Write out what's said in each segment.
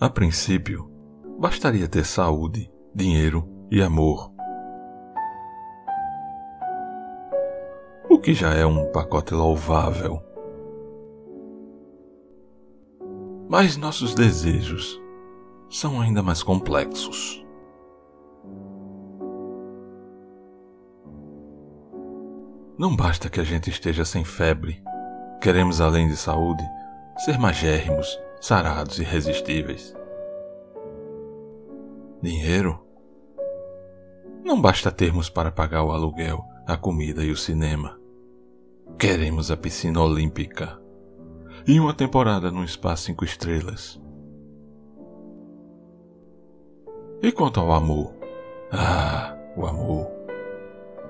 A princípio, bastaria ter saúde, dinheiro e amor. O que já é um pacote louvável. Mas nossos desejos são ainda mais complexos. Não basta que a gente esteja sem febre. Queremos, além de saúde, ser magérrimos, sarados e irresistíveis. Dinheiro? Não basta termos para pagar o aluguel, a comida e o cinema. Queremos a piscina olímpica e uma temporada no espaço cinco estrelas. E quanto ao amor? Ah, o amor.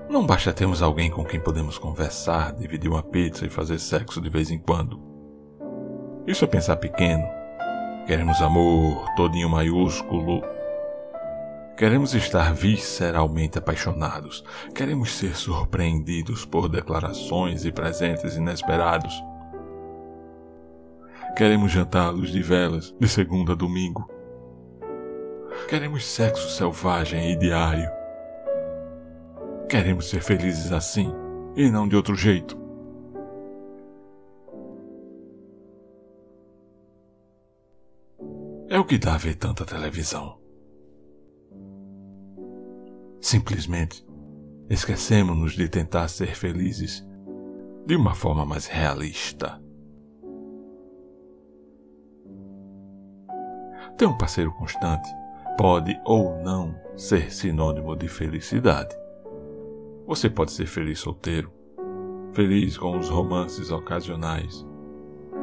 Não basta termos alguém com quem podemos conversar, dividir uma pizza e fazer sexo de vez em quando. Isso é pensar pequeno. Queremos amor, todinho maiúsculo. Queremos estar visceralmente apaixonados. Queremos ser surpreendidos por declarações e presentes inesperados. Queremos jantar à luz de velas, de segunda a domingo. Queremos sexo selvagem e diário. Queremos ser felizes assim e não de outro jeito. É o que dá a ver tanta televisão. Simplesmente esquecemos-nos de tentar ser felizes de uma forma mais realista. Ter um parceiro constante pode ou não ser sinônimo de felicidade. Você pode ser feliz solteiro, feliz com os romances ocasionais,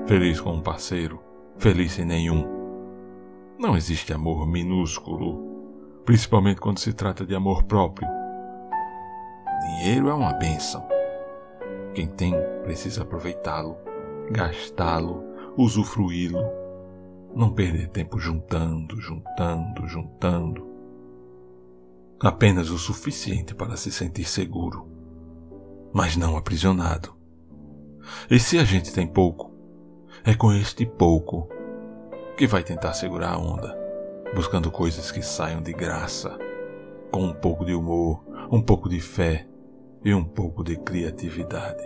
feliz com um parceiro, feliz sem nenhum. Não existe amor minúsculo, principalmente quando se trata de amor próprio. Dinheiro é uma bênção. Quem tem precisa aproveitá-lo, gastá-lo, usufruí-lo. Não perder tempo juntando, juntando, juntando apenas o suficiente para se sentir seguro, mas não aprisionado. E se a gente tem pouco, é com este pouco que vai tentar segurar a onda, buscando coisas que saiam de graça, com um pouco de humor, um pouco de fé e um pouco de criatividade.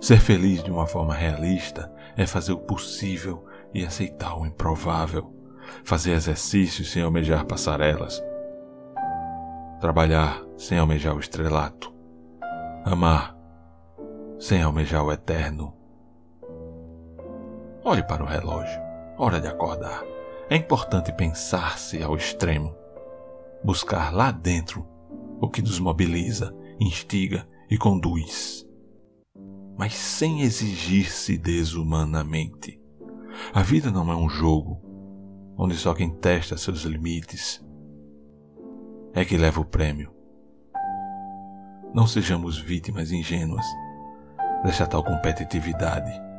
Ser feliz de uma forma realista é fazer o possível e aceitar o improvável fazer exercícios sem almejar passarelas, trabalhar sem almejar o estrelato, amar sem almejar o eterno. Olhe para o relógio, hora de acordar. É importante pensar-se ao extremo, buscar lá dentro o que nos mobiliza, instiga e conduz, mas sem exigir-se desumanamente. A vida não é um jogo, onde só quem testa seus limites é que leva o prêmio. Não sejamos vítimas ingênuas dessa tal competitividade.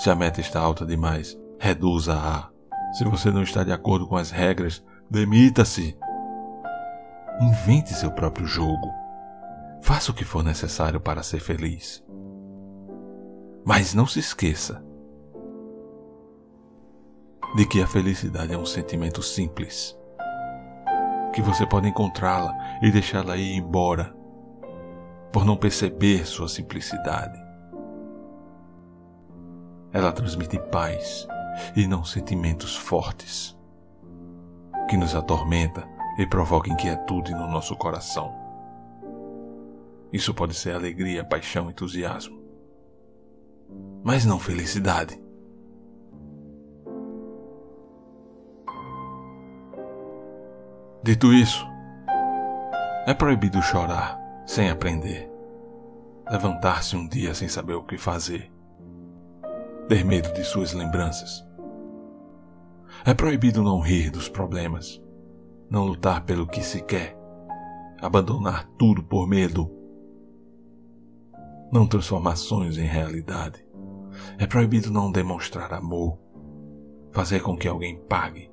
Se a meta está alta demais, reduza-a. Se você não está de acordo com as regras, demita-se. Invente seu próprio jogo. Faça o que for necessário para ser feliz. Mas não se esqueça de que a felicidade é um sentimento simples, que você pode encontrá-la e deixá-la ir embora, por não perceber sua simplicidade. Ela transmite paz e não sentimentos fortes, que nos atormenta e provoca inquietude no nosso coração. Isso pode ser alegria, paixão, entusiasmo, mas não felicidade. Dito isso, é proibido chorar sem aprender, levantar-se um dia sem saber o que fazer, ter medo de suas lembranças. É proibido não rir dos problemas, não lutar pelo que se quer, abandonar tudo por medo, não transformar sonhos em realidade. É proibido não demonstrar amor, fazer com que alguém pague,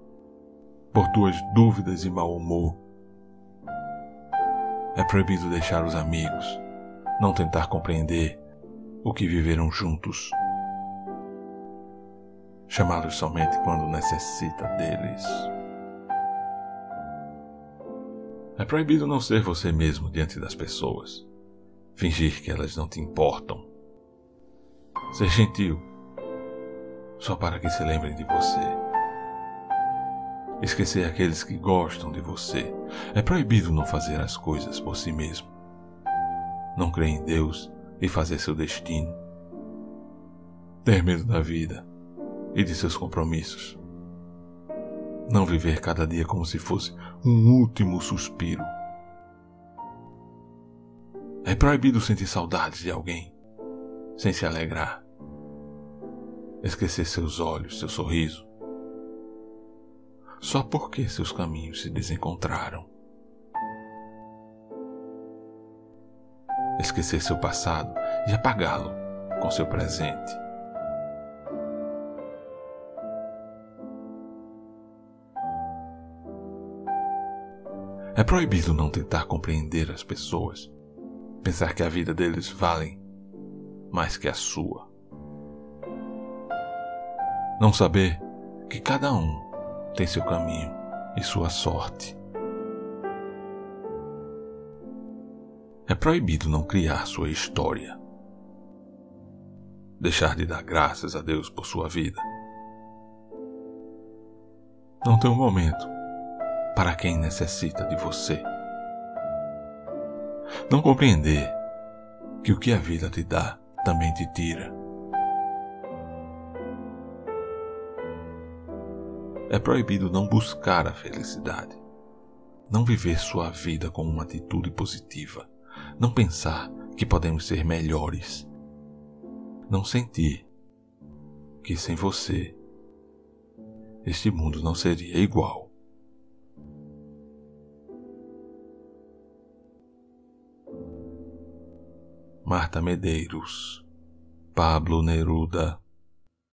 por tuas dúvidas e mau humor. É proibido deixar os amigos, não tentar compreender o que viveram juntos. Chamá-los somente quando necessita deles. É proibido não ser você mesmo diante das pessoas, fingir que elas não te importam. Ser gentil, só para que se lembrem de você. Esquecer aqueles que gostam de você. É proibido não fazer as coisas por si mesmo. Não crer em Deus e fazer seu destino. Ter medo da vida e de seus compromissos. Não viver cada dia como se fosse um último suspiro. É proibido sentir saudades de alguém sem se alegrar. Esquecer seus olhos, seu sorriso. Só porque seus caminhos se desencontraram. Esquecer seu passado e apagá-lo com seu presente. É proibido não tentar compreender as pessoas, pensar que a vida deles vale mais que a sua. Não saber que cada um tem seu caminho e sua sorte. É proibido não criar sua história. Deixar de dar graças a Deus por sua vida. Não tem um momento para quem necessita de você. Não compreender que o que a vida te dá também te tira. É proibido não buscar a felicidade, não viver sua vida com uma atitude positiva, não pensar que podemos ser melhores, não sentir que sem você este mundo não seria igual. Marta Medeiros, Pablo Neruda,